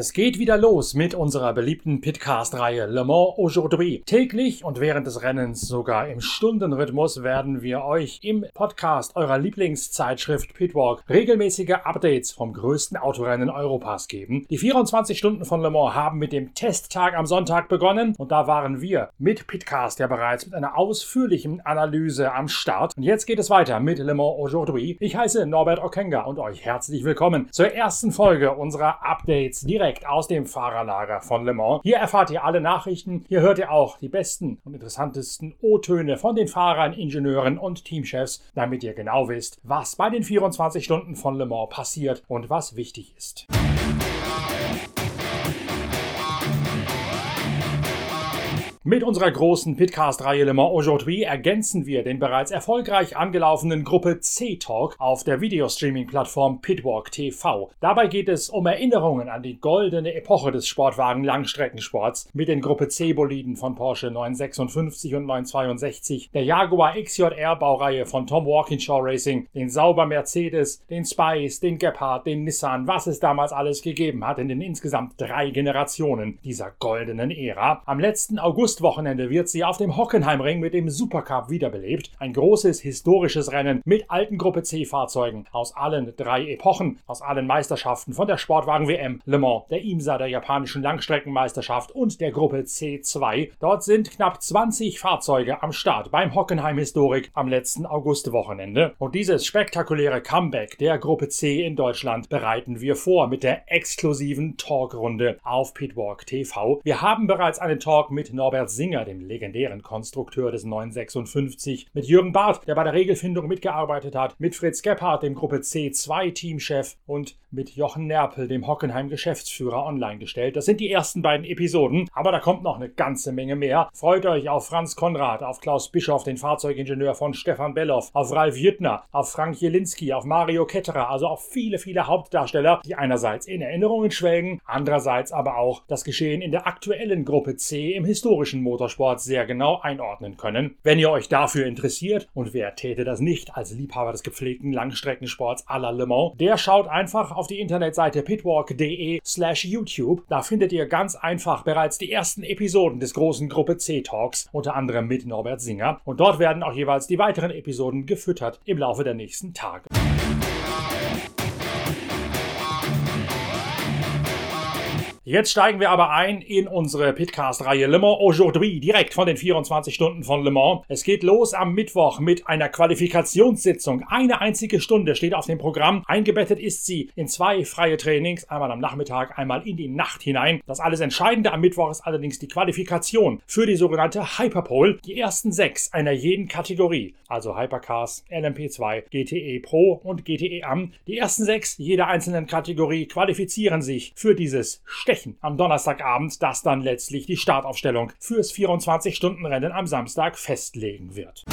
Es geht wieder los mit unserer beliebten Pitcast-Reihe Le Mans Aujourd'hui. Täglich und während des Rennens sogar im Stundenrhythmus werden wir euch im Podcast eurer Lieblingszeitschrift Pitwalk regelmäßige Updates vom größten Autorennen Europas geben. Die 24 Stunden von Le Mans haben mit dem Testtag am Sonntag begonnen und da waren wir mit Pitcast ja bereits mit einer ausführlichen Analyse am Start. Und jetzt geht es weiter mit Le Mans Aujourd'hui. Ich heiße Norbert Okenga und euch herzlich willkommen zur ersten Folge unserer Updates direkt aus dem Fahrerlager von Le Mans. Hier erfahrt ihr alle Nachrichten. Hier hört ihr auch die besten und interessantesten O-Töne von den Fahrern, Ingenieuren und Teamchefs, damit ihr genau wisst, was bei den 24 Stunden von Le Mans passiert und was wichtig ist. Mit unserer großen Pitcast-Reihe Le Mans Aujourd'hui ergänzen wir den bereits erfolgreich angelaufenen Gruppe C-Talk auf der Videostreaming-Plattform Pitwalk TV. Dabei geht es um Erinnerungen an die goldene Epoche des Sportwagen-Langstreckensports mit den Gruppe C-Boliden von Porsche 956 und 962, der Jaguar XJR-Baureihe von Tom Walkinshaw Racing, den Sauber Mercedes, den Spice, den Gepard, den Nissan, was es damals alles gegeben hat in den insgesamt drei Generationen dieser goldenen Ära. Am letzten August Augustwochenende wird sie auf dem Hockenheimring mit dem Supercup wiederbelebt. Ein großes historisches Rennen mit alten Gruppe C-Fahrzeugen aus allen drei Epochen, aus allen Meisterschaften von der Sportwagen-WM, Le Mans, der IMSA, der japanischen Langstreckenmeisterschaft und der Gruppe C2. Dort sind knapp 20 Fahrzeuge am Start beim Hockenheim Historik am letzten Augustwochenende. Und dieses spektakuläre Comeback der Gruppe C in Deutschland bereiten wir vor mit der exklusiven Talkrunde auf Pitwalk TV. Wir haben bereits einen Talk mit Norbert Robert Singer, dem legendären Konstrukteur des 956, mit Jürgen Barth, der bei der Regelfindung mitgearbeitet hat, mit Fritz Gebhardt, dem Gruppe C2 Teamchef und mit Jochen Nerpel, dem Hockenheim Geschäftsführer, online gestellt. Das sind die ersten beiden Episoden, aber da kommt noch eine ganze Menge mehr. Freut euch auf Franz Konrad, auf Klaus Bischoff, den Fahrzeugingenieur von Stefan Belloff, auf Ralf Jüttner, auf Frank Jelinski, auf Mario Ketterer, also auf viele, viele Hauptdarsteller, die einerseits in Erinnerungen schwelgen, andererseits aber auch das Geschehen in der aktuellen Gruppe C im historischen Motorsport sehr genau einordnen können. Wenn ihr euch dafür interessiert, und wer täte das nicht als Liebhaber des gepflegten Langstreckensports à la Le Mans, der schaut einfach auf die Internetseite pitwalk.de slash YouTube. Da findet ihr ganz einfach bereits die ersten Episoden des großen Gruppe C Talks, unter anderem mit Norbert Singer. Und dort werden auch jeweils die weiteren Episoden gefüttert im Laufe der nächsten Tage. Jetzt steigen wir aber ein in unsere Pitcast-Reihe Le Mans Aujourd'hui, direkt von den 24 Stunden von Le Mans. Es geht los am Mittwoch mit einer Qualifikationssitzung. Eine einzige Stunde steht auf dem Programm. Eingebettet ist sie in zwei freie Trainings, einmal am Nachmittag, einmal in die Nacht hinein. Das alles Entscheidende am Mittwoch ist allerdings die Qualifikation für die sogenannte Hyperpole. Die ersten sechs einer jeden Kategorie, also Hypercars, LMP2, GTE Pro und GTE Am. Die ersten sechs jeder einzelnen Kategorie qualifizieren sich für dieses Stechen besprechen am Donnerstagabend, das dann letztlich die Startaufstellung fürs 24-Stunden-Rennen am Samstag festlegen wird.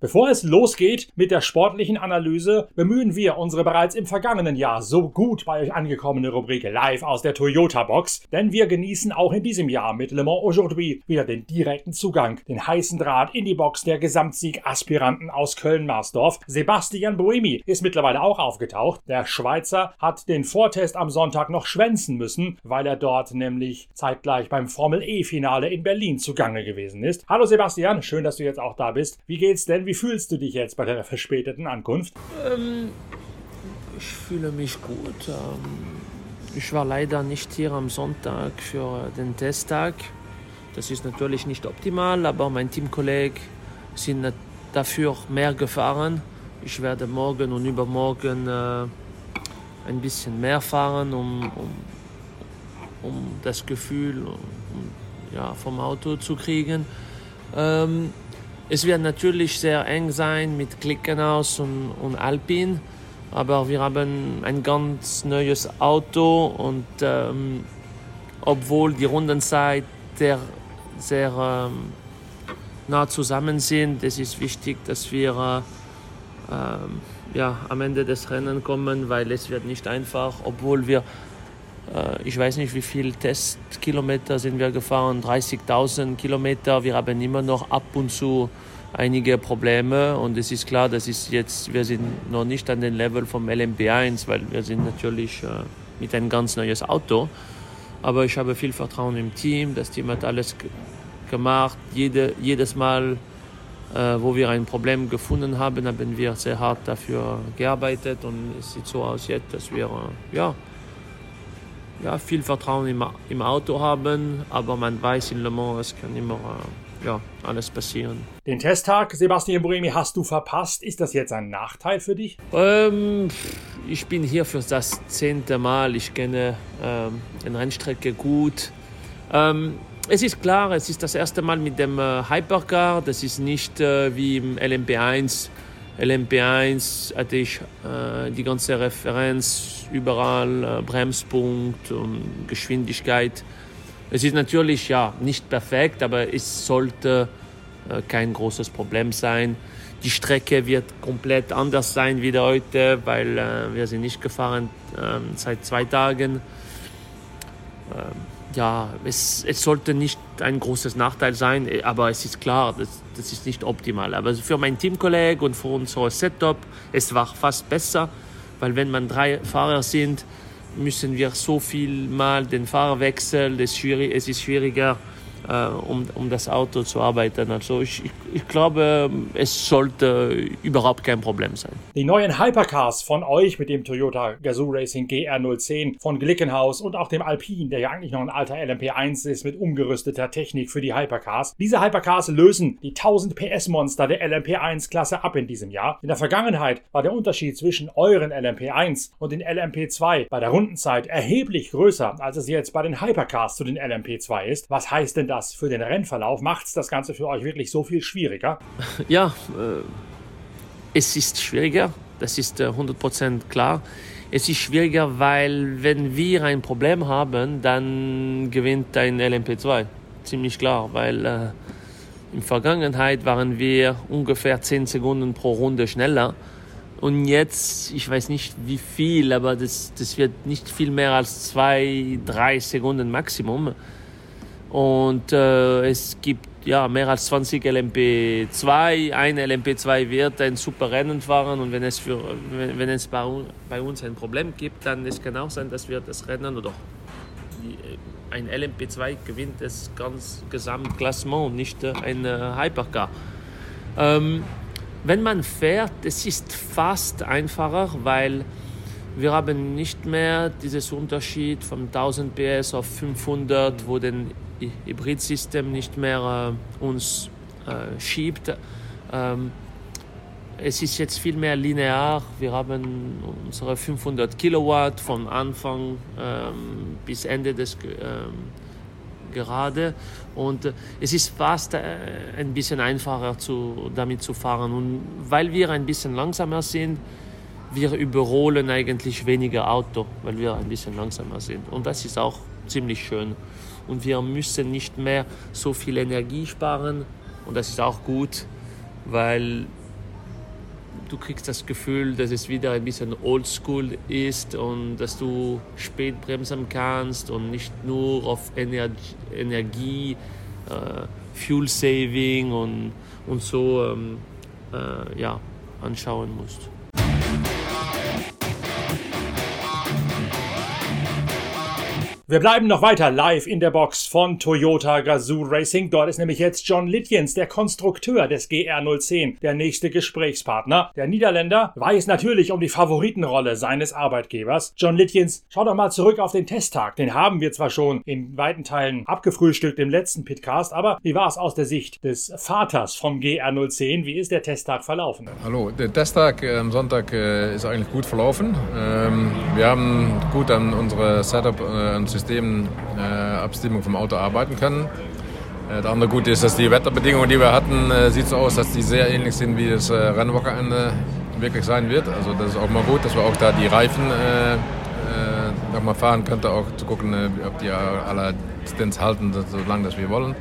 Bevor es losgeht mit der sportlichen Analyse, bemühen wir unsere bereits im vergangenen Jahr so gut bei euch angekommene Rubrik live aus der Toyota Box, denn wir genießen auch in diesem Jahr mit Le Mans Aujourd'hui wieder den direkten Zugang, den heißen Draht in die Box der Gesamtsieg-Aspiranten aus Köln-Marsdorf. Sebastian Buemi ist mittlerweile auch aufgetaucht. Der Schweizer hat den Vortest am Sonntag noch schwänzen müssen, weil er dort nämlich zeitgleich beim Formel E-Finale in Berlin zugange gewesen ist. Hallo Sebastian, schön, dass du jetzt auch da bist. Wie geht's denn? Wie fühlst du dich jetzt bei deiner verspäteten Ankunft? Ähm, ich fühle mich gut. Ähm, ich war leider nicht hier am Sonntag für den Testtag. Das ist natürlich nicht optimal, aber mein Teamkollege sind dafür mehr gefahren. Ich werde morgen und übermorgen äh, ein bisschen mehr fahren, um, um, um das Gefühl um, ja, vom Auto zu kriegen. Ähm, es wird natürlich sehr eng sein mit Klickenhaus und, und Alpin, aber wir haben ein ganz neues Auto und ähm, obwohl die Rundenzeit sehr, sehr ähm, nah zusammen sind, es ist wichtig, dass wir äh, ja, am Ende des Rennen kommen, weil es wird nicht einfach, obwohl wir äh, ich weiß nicht, wie viele Testkilometer sind wir gefahren, 30.000 Kilometer. Wir haben immer noch ab und zu einige Probleme und es ist klar, das ist jetzt, wir sind noch nicht an dem Level vom LMP1, weil wir sind natürlich äh, mit einem ganz neues Auto. Aber ich habe viel Vertrauen im Team, das Team hat alles gemacht. Jede, jedes Mal, äh, wo wir ein Problem gefunden haben, haben wir sehr hart dafür gearbeitet und es sieht so aus jetzt, dass wir äh, ja, ja, viel Vertrauen im, im Auto haben, aber man weiß in Le Mans, es kann immer äh, ja, alles passieren. Den Testtag, Sebastian Buremi, hast du verpasst. Ist das jetzt ein Nachteil für dich? Ähm, ich bin hier für das zehnte Mal. Ich kenne ähm, die Rennstrecke gut. Ähm, es ist klar, es ist das erste Mal mit dem äh, Hypercar. Das ist nicht äh, wie im LMP1. LMP1 hatte ich äh, die ganze Referenz überall, äh, Bremspunkt und Geschwindigkeit. Es ist natürlich ja nicht perfekt, aber es sollte äh, kein großes Problem sein. Die Strecke wird komplett anders sein wie heute, weil äh, wir sind nicht gefahren äh, seit zwei Tagen. Ähm, ja, es, es, sollte nicht ein großes Nachteil sein, aber es ist klar, das, das ist nicht optimal. Aber für mein Teamkolleg und für unser Setup, es war fast besser, weil wenn man drei Fahrer sind, müssen wir so viel mal den Fahrer wechseln. Es ist schwieriger, äh, um, um das Auto zu arbeiten. Also ich, ich, ich, glaube, es sollte überhaupt kein Problem sein. Die neuen Hypercars von euch mit dem Toyota Gazoo Racing GR010 von Glickenhaus und auch dem Alpine, der ja eigentlich noch ein alter LMP1 ist mit umgerüsteter Technik für die Hypercars. Diese Hypercars lösen die 1000 PS Monster der LMP1 Klasse ab in diesem Jahr. In der Vergangenheit war der Unterschied zwischen euren LMP1 und den LMP2 bei der Rundenzeit erheblich größer, als es jetzt bei den Hypercars zu den LMP2 ist. Was heißt denn das? für den Rennverlauf? Macht es das Ganze für euch wirklich so viel schwieriger? Ja, äh, es ist schwieriger, das ist äh, 100% klar. Es ist schwieriger, weil wenn wir ein Problem haben, dann gewinnt ein LMP2. Ziemlich klar, weil äh, in der Vergangenheit waren wir ungefähr 10 Sekunden pro Runde schneller. Und jetzt, ich weiß nicht wie viel, aber das, das wird nicht viel mehr als 2, 3 Sekunden Maximum. Und äh, es gibt ja mehr als 20 LMP2. Ein LMP2 wird ein super Rennen fahren und wenn es, für, wenn, wenn es bei, bei, uns ein Problem gibt, dann es kann auch sein, dass wir das Rennen oder die, ein LMP2 gewinnt das ganz Gesamtklassement, nicht äh, ein äh, Hypercar. Ähm, wenn man fährt, es ist fast einfacher, weil wir haben nicht mehr dieses Unterschied von 1000 PS auf 500, wo den Hybridsystem nicht mehr äh, uns äh, schiebt. Ähm, es ist jetzt viel mehr linear. Wir haben unsere 500 Kilowatt von Anfang ähm, bis Ende des ähm, Gerade und äh, es ist fast äh, ein bisschen einfacher zu, damit zu fahren. Und weil wir ein bisschen langsamer sind, wir überholen eigentlich weniger Auto, weil wir ein bisschen langsamer sind. Und das ist auch ziemlich schön und wir müssen nicht mehr so viel Energie sparen und das ist auch gut, weil du kriegst das Gefühl, dass es wieder ein bisschen oldschool ist und dass du spät bremsen kannst und nicht nur auf Energie, Energie äh, Fuel Saving und, und so ähm, äh, ja, anschauen musst. Wir bleiben noch weiter live in der Box von Toyota Gazoo Racing. Dort ist nämlich jetzt John Litjens, der Konstrukteur des GR010, der nächste Gesprächspartner. Der Niederländer weiß natürlich um die Favoritenrolle seines Arbeitgebers. John Litjens, schau doch mal zurück auf den Testtag. Den haben wir zwar schon in weiten Teilen abgefrühstückt im letzten Pitcast, aber wie war es aus der Sicht des Vaters vom GR010? Wie ist der Testtag verlaufen? Hallo, der Testtag äh, am Sonntag äh, ist eigentlich gut verlaufen. Ähm, wir haben gut an unsere Setup äh, und Systemabstimmung äh, vom Auto arbeiten können. Äh, der andere Gute ist, dass die Wetterbedingungen, die wir hatten, äh, sieht so aus, dass die sehr ähnlich sind, wie das Rennwochenende wirklich sein wird. Also das ist auch mal gut, dass wir auch da die Reifen nochmal fahren könnten, auch zu gucken, ob die alle Distanz halten, so lange das wir wollen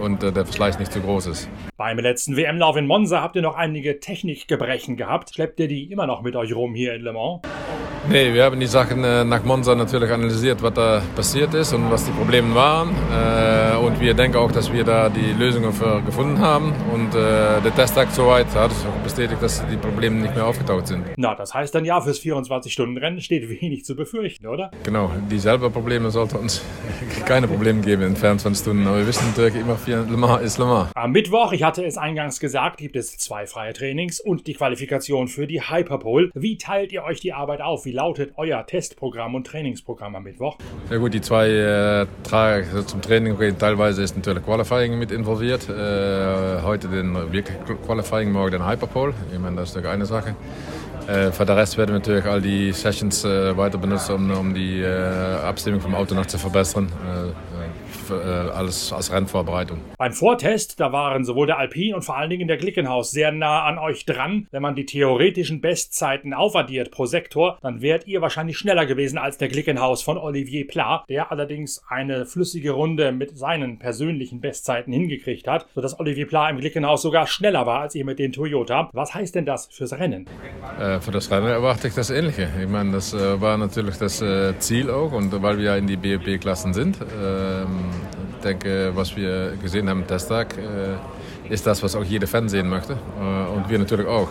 und der Verschleiß nicht zu groß ist. Beim letzten WM-Lauf in Monza habt ihr noch einige Technikgebrechen gehabt. Schleppt ihr die immer noch mit euch rum hier in Le Mans? Nee, wir haben die Sachen äh, nach Monza natürlich analysiert, was da passiert ist und was die Probleme waren. Äh, und wir denken auch, dass wir da die Lösungen für gefunden haben. Und äh, der Testtag soweit hat bestätigt, dass die Probleme nicht mehr aufgetaucht sind. Na, das heißt dann ja, fürs 24-Stunden-Rennen steht wenig zu befürchten, oder? Genau, dieselben Probleme sollten uns keine Probleme geben in 24 Stunden. Aber wir wissen natürlich immer, Le Mans ist Le Mans. Am Mittwoch, ich hatte es eingangs gesagt, gibt es zwei freie Trainings und die Qualifikation für die Hyperpole. Wie teilt ihr euch die Arbeit auf? Wie lautet euer Testprogramm und Trainingsprogramm am Mittwoch? Ja gut, die zwei äh, Tage also zum Training gehen. Teilweise ist natürlich Qualifying mit involviert. Äh, heute den wirklich Qualifying, morgen den Hyperpole. Ich meine, das ist natürlich eine Sache. Äh, für den Rest werden wir natürlich all die Sessions äh, weiter benutzen, um, um die äh, Abstimmung vom Auto noch zu verbessern. Äh, alles als Rennvorbereitung. Beim Vortest, da waren sowohl der Alpin und vor allen Dingen der Glickenhaus sehr nah an euch dran. Wenn man die theoretischen Bestzeiten aufaddiert pro Sektor, dann wärt ihr wahrscheinlich schneller gewesen als der Glickenhaus von Olivier Pla, der allerdings eine flüssige Runde mit seinen persönlichen Bestzeiten hingekriegt hat, sodass Olivier Pla im Glickenhaus sogar schneller war als ihr mit den Toyota. Was heißt denn das fürs Rennen? Äh, für das Rennen erwarte ich das Ähnliche. Ich meine, das äh, war natürlich das äh, Ziel auch und weil wir ja in die BOP-Klassen sind, ähm, denke, was wir gesehen haben am Testtag, äh, ist das, was auch jeder Fan sehen möchte. Äh, und wir natürlich auch.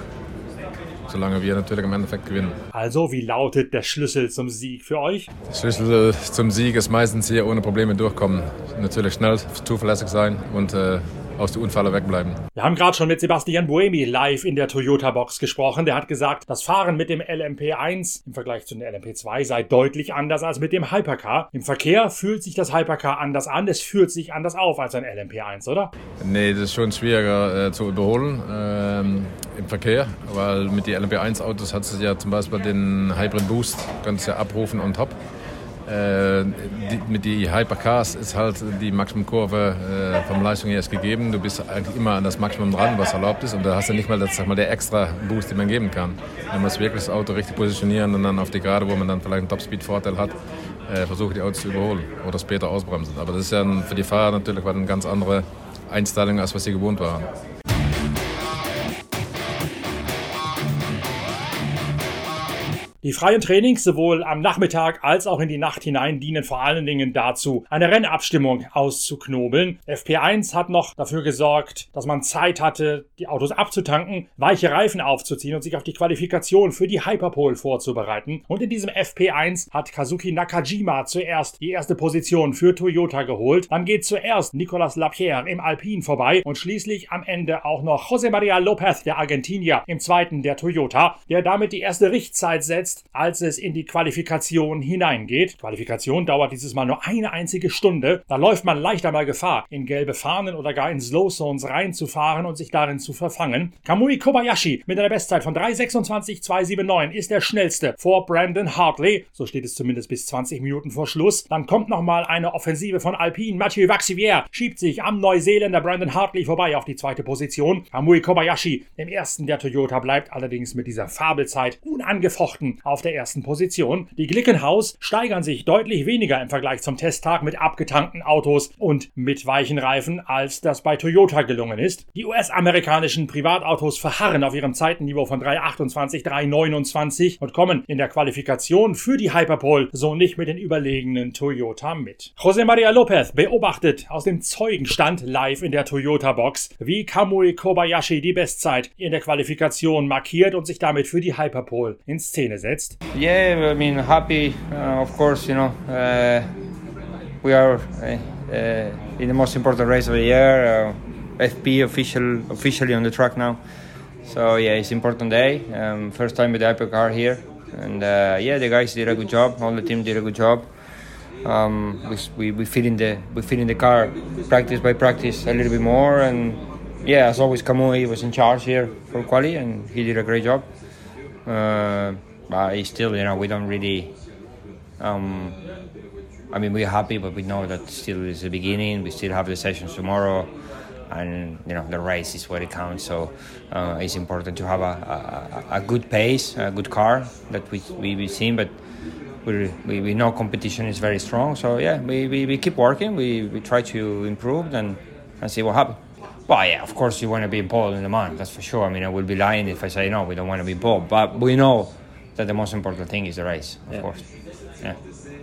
Solange wir natürlich im Endeffekt gewinnen. Also, wie lautet der Schlüssel zum Sieg für euch? Der Schlüssel zum Sieg ist meistens hier ohne Probleme durchkommen. Natürlich schnell, zuverlässig sein und äh, aus der Unfalle wegbleiben. Wir haben gerade schon mit Sebastian Buemi live in der Toyota-Box gesprochen. Der hat gesagt, das Fahren mit dem LMP1 im Vergleich zu dem LMP2 sei deutlich anders als mit dem Hypercar. Im Verkehr fühlt sich das Hypercar anders an. Es fühlt sich anders auf als ein LMP1, oder? Nee, das ist schon schwieriger äh, zu überholen ähm, im Verkehr, weil mit den LMP1-Autos hat es ja zum Beispiel den Hybrid Boost, kannst ja abrufen und top. Äh, die, mit die Hypercars ist halt die Maximumkurve äh, vom Leistung her ist gegeben. Du bist eigentlich immer an das Maximum dran, was erlaubt ist. Und da hast du nicht mal, das, sag mal der extra Boost, den man geben kann. Man muss wirklich das Auto richtig positionieren und dann auf die Gerade, wo man dann vielleicht einen Topspeed-Vorteil hat, äh, versuchen die Autos zu überholen oder später ausbremsen. Aber das ist ja für die Fahrer natürlich eine ganz andere Einstellung, als was sie gewohnt waren. Die freien Trainings sowohl am Nachmittag als auch in die Nacht hinein dienen vor allen Dingen dazu, eine Rennabstimmung auszuknobeln. FP1 hat noch dafür gesorgt, dass man Zeit hatte, die Autos abzutanken, weiche Reifen aufzuziehen und sich auf die Qualifikation für die Hyperpole vorzubereiten. Und in diesem FP1 hat Kazuki Nakajima zuerst die erste Position für Toyota geholt. Dann geht zuerst Nicolas Lapierre im Alpin vorbei und schließlich am Ende auch noch José María López, der Argentinier, im zweiten der Toyota, der damit die erste Richtzeit setzt jetzt, als es in die Qualifikation hineingeht. Qualifikation dauert dieses Mal nur eine einzige Stunde. Da läuft man leicht einmal Gefahr, in gelbe Fahnen oder gar in Slow Zones reinzufahren und sich darin zu verfangen. Kamui Kobayashi mit einer Bestzeit von 3.26.279 ist der schnellste vor Brandon Hartley. So steht es zumindest bis 20 Minuten vor Schluss. Dann kommt nochmal eine Offensive von Alpine. Mathieu Vaxivier schiebt sich am Neuseeländer Brandon Hartley vorbei auf die zweite Position. Kamui Kobayashi, im ersten der Toyota, bleibt allerdings mit dieser Fabelzeit unangefochten auf der ersten Position. Die Glickenhaus steigern sich deutlich weniger im Vergleich zum Testtag mit abgetankten Autos und mit weichen Reifen, als das bei Toyota gelungen ist. Die US-amerikanischen Privatautos verharren auf ihrem Zeitenniveau von 3,28, 3,29 und kommen in der Qualifikation für die Hyperpole so nicht mit den überlegenen Toyota mit. José María López beobachtet aus dem Zeugenstand live in der Toyota-Box, wie Kamui Kobayashi die Bestzeit in der Qualifikation markiert und sich damit für die Hyperpole in Szene setzt. Jetzt? Yeah, I mean, happy, uh, of course, you know. Uh, we are uh, uh in the most important race of the year. Uh, FP official, officially on the track now. So yeah, it's important day. Um, first time with the hypercar here, and uh, yeah, the guys did a good job. All the team did a good job. Um, we, we, we fit in the we fit in the car practice by practice a little bit more, and yeah, as always, Kamui was in charge here for quali, and he did a great job. Uh, but still, you know, we don't really. Um, I mean, we're happy, but we know that still is the beginning. We still have the sessions tomorrow, and you know, the race is what it counts. So uh, it's important to have a, a, a, good pace, a good car that we we we seen, but. We, we, we know competition is very strong, so yeah, we, we, we keep working. We, we try to improve and, and see what happens. Well, yeah, of course you want to be involved in the month, that's for sure. I mean, I would be lying if I say no, we don't want to be involved. But we know that the most important thing is the race, of Yeah. course. Yeah.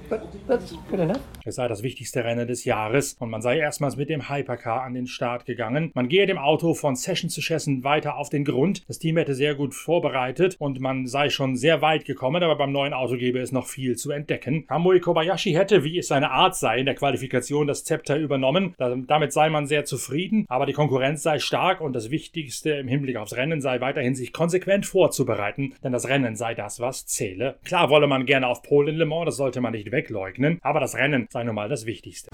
But that's good enough. Es sei das wichtigste Rennen des Jahres und man sei erstmals mit dem Hypercar an den Start gegangen. Man gehe dem Auto von Session zu Session weiter auf den Grund. Das Team hätte sehr gut vorbereitet und man sei schon sehr weit gekommen, aber beim neuen Auto gäbe es noch viel zu entdecken. Kamui Kobayashi hätte, wie es seine Art sei, in der Qualifikation das Zepter übernommen. Da- Damit sei man sehr zufrieden, aber die Konkurrenz sei stark und das Wichtigste im Hinblick aufs Rennen sei weiterhin sich konsequent vorzubereiten, denn das Rennen sei das, was zähle. Klar wolle man gerne auf Pole in Le Mans, das sollte man nicht wegleugnen, aber das Rennen sei nun mal das Wichtigste.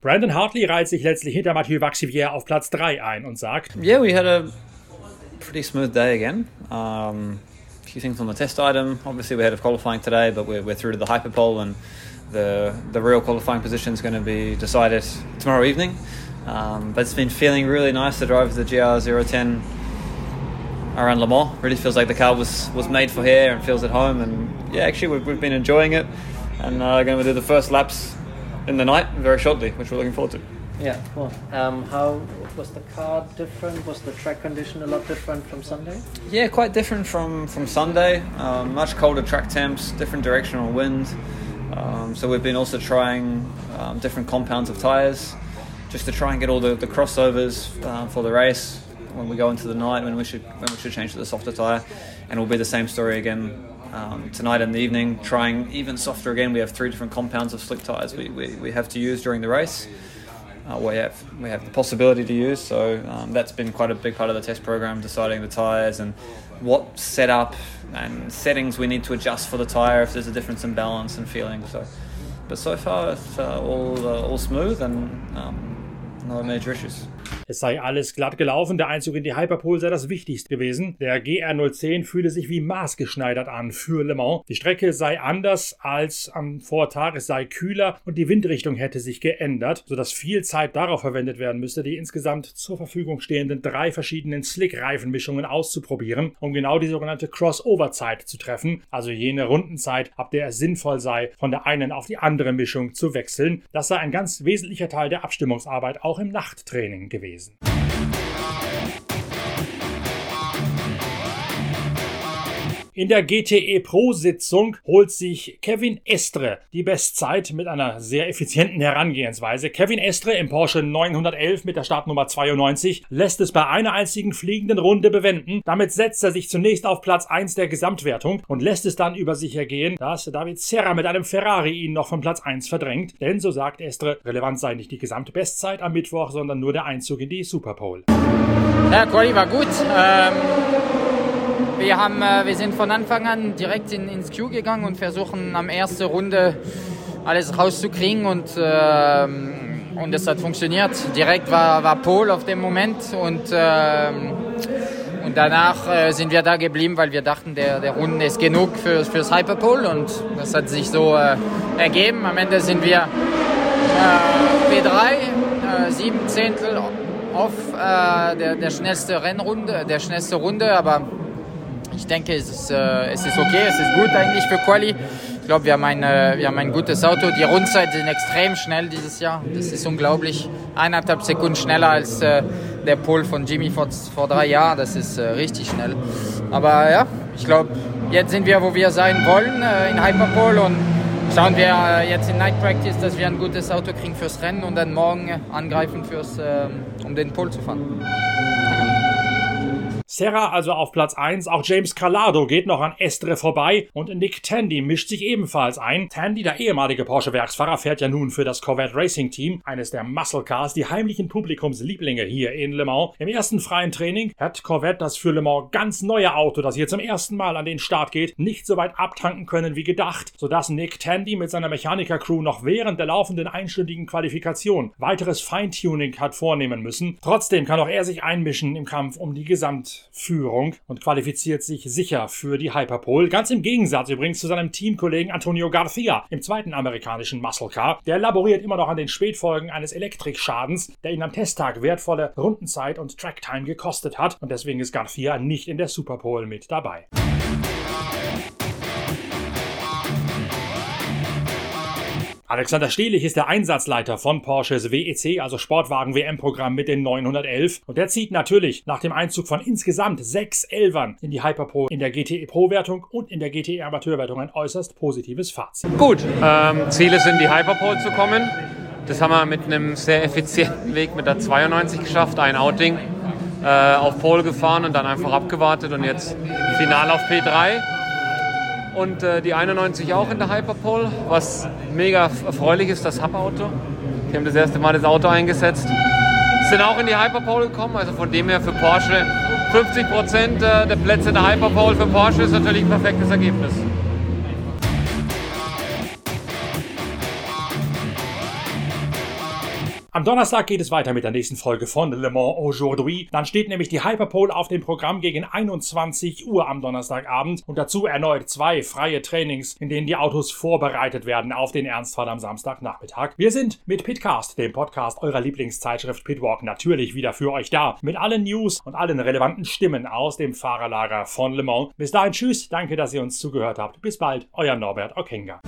Brandon Hartley reiht sich letztlich hinter Mathieu Vaxivier auf Platz 3 ein und sagt, Yeah, we had a pretty smooth day again. Um, a few things on the test item. Obviously, we had a qualifying today, but we're, we're through to the hyperpole, and the the real qualifying position is going to be decided tomorrow evening. Um, but it's been feeling really nice to drive the GR010 around Le Mans. Really feels like the car was was made for here and feels at home. And yeah, actually, we've, we've been enjoying it, and uh, going to do the first laps in the night very shortly, which we're looking forward to. Yeah, cool. Um, how was the car different? Was the track condition a lot different from Sunday? Yeah, quite different from from Sunday. Um, much colder track temps, different directional wind. Um, so we've been also trying um, different compounds of tires, just to try and get all the, the crossovers uh, for the race when we go into the night when we should when we should change to the softer tire, and it will be the same story again um, tonight in the evening. Trying even softer again. We have three different compounds of slick tires we, we, we have to use during the race uh, we have we have the possibility to use. So um, that's been quite a big part of the test program, deciding the tires and what setup and settings we need to adjust for the tire if there's a difference in balance and feeling. So, but so far it's uh, all uh, all smooth and um, no major issues. Es sei alles glatt gelaufen, der Einzug in die Hyperpole sei das Wichtigste gewesen. Der GR010 fühle sich wie maßgeschneidert an für Le Mans. Die Strecke sei anders als am Vortag, es sei kühler und die Windrichtung hätte sich geändert, sodass viel Zeit darauf verwendet werden müsste, die insgesamt zur Verfügung stehenden drei verschiedenen Slick-Reifenmischungen auszuprobieren, um genau die sogenannte Crossover-Zeit zu treffen, also jene Rundenzeit, ab der es sinnvoll sei, von der einen auf die andere Mischung zu wechseln. Das sei ein ganz wesentlicher Teil der Abstimmungsarbeit auch im Nachttraining gewesen. reason. In der GTE Pro Sitzung holt sich Kevin Estre die Bestzeit mit einer sehr effizienten Herangehensweise. Kevin Estre im Porsche 911 mit der Startnummer 92 lässt es bei einer einzigen fliegenden Runde bewenden. Damit setzt er sich zunächst auf Platz 1 der Gesamtwertung und lässt es dann über sich ergehen, dass David Serra mit einem Ferrari ihn noch von Platz 1 verdrängt. Denn so sagt Estre, relevant sei nicht die gesamte Bestzeit am Mittwoch, sondern nur der Einzug in die Superpole. Ja, Quali war gut. Ähm, wir, haben, äh, wir sind von Anfang an direkt in, ins Queue gegangen und versuchen am ersten Runde alles rauszukriegen und, ähm, und es hat funktioniert. Direkt war, war Pol auf dem Moment und, ähm, und danach äh, sind wir da geblieben, weil wir dachten, der, der Runden ist genug für, fürs Hyperpole und das hat sich so äh, ergeben. Am Ende sind wir äh, P3, äh, sieben Zehntel äh, der, der schnellste Rennrunde, der schnellste Runde, aber ich denke, es ist, äh, es ist okay, es ist gut eigentlich für Quali. Ich glaube, wir, haben ein, äh, wir haben ein gutes Auto. Die Rundzeiten sind extrem schnell dieses Jahr. Das ist unglaublich. Eineinhalb Sekunden schneller als äh, der Pol von Jimmy vor, vor drei Jahren. Das ist äh, richtig schnell. Aber ja, ich glaube, jetzt sind wir, wo wir sein wollen, äh, in Hyperpole und schauen wir jetzt in Night Practice, dass wir ein gutes Auto kriegen fürs Rennen und dann morgen angreifen, fürs, äh, um den Pol zu fahren. Serra also auf Platz 1, auch James Calado geht noch an Estre vorbei und Nick Tandy mischt sich ebenfalls ein. Tandy, der ehemalige Porsche-Werksfahrer, fährt ja nun für das Corvette Racing Team, eines der Muscle Cars, die heimlichen Publikumslieblinge hier in Le Mans. Im ersten freien Training hat Corvette das für Le Mans ganz neue Auto, das hier zum ersten Mal an den Start geht, nicht so weit abtanken können wie gedacht, sodass Nick Tandy mit seiner Mechaniker-Crew noch während der laufenden einstündigen Qualifikation weiteres Feintuning hat vornehmen müssen. Trotzdem kann auch er sich einmischen im Kampf um die Gesamtführung und qualifiziert sich sicher für die Hyperpole. Ganz im Gegensatz übrigens zu seinem Teamkollegen Antonio Garcia im zweiten amerikanischen Muscle Car. Der laboriert immer noch an den Spätfolgen eines Elektrikschadens, der ihn am Testtag wertvolle Rundenzeit und Tracktime gekostet hat und deswegen ist Garcia nicht in der Superpole mit dabei. Alexander Stehlich ist der Einsatzleiter von Porsches WEC, also Sportwagen WM-Programm mit den 911. Und der zieht natürlich nach dem Einzug von insgesamt sechs Elvern in die Hyperpro in der GTE Pro-Wertung und in der GTE Amateurwertung ein äußerst positives Fazit. Gut, ähm, Ziele sind die Hyperpole zu kommen. Das haben wir mit einem sehr effizienten Weg mit der 92 geschafft, ein Outing äh, auf Pole gefahren und dann einfach abgewartet und jetzt final auf P3 und äh, die 91 auch in der Hyperpole, was mega erfreulich ist, das Hub-Auto. Die haben das erste Mal das Auto eingesetzt. Sind auch in die Hyperpole gekommen, also von dem her für Porsche 50 Prozent äh, der Plätze in der Hyperpole für Porsche ist natürlich ein perfektes Ergebnis. Donnerstag geht es weiter mit der nächsten Folge von Le Mans Aujourd'hui. Dann steht nämlich die Hyperpole auf dem Programm gegen 21 Uhr am Donnerstagabend und dazu erneut zwei freie Trainings, in denen die Autos vorbereitet werden auf den Ernstfall am Samstagnachmittag. Wir sind mit Pitcast, dem Podcast eurer Lieblingszeitschrift Pitwalk, natürlich wieder für euch da. Mit allen News und allen relevanten Stimmen aus dem Fahrerlager von Le Mans. Bis dahin, tschüss, danke, dass ihr uns zugehört habt. Bis bald, euer Norbert Okenga.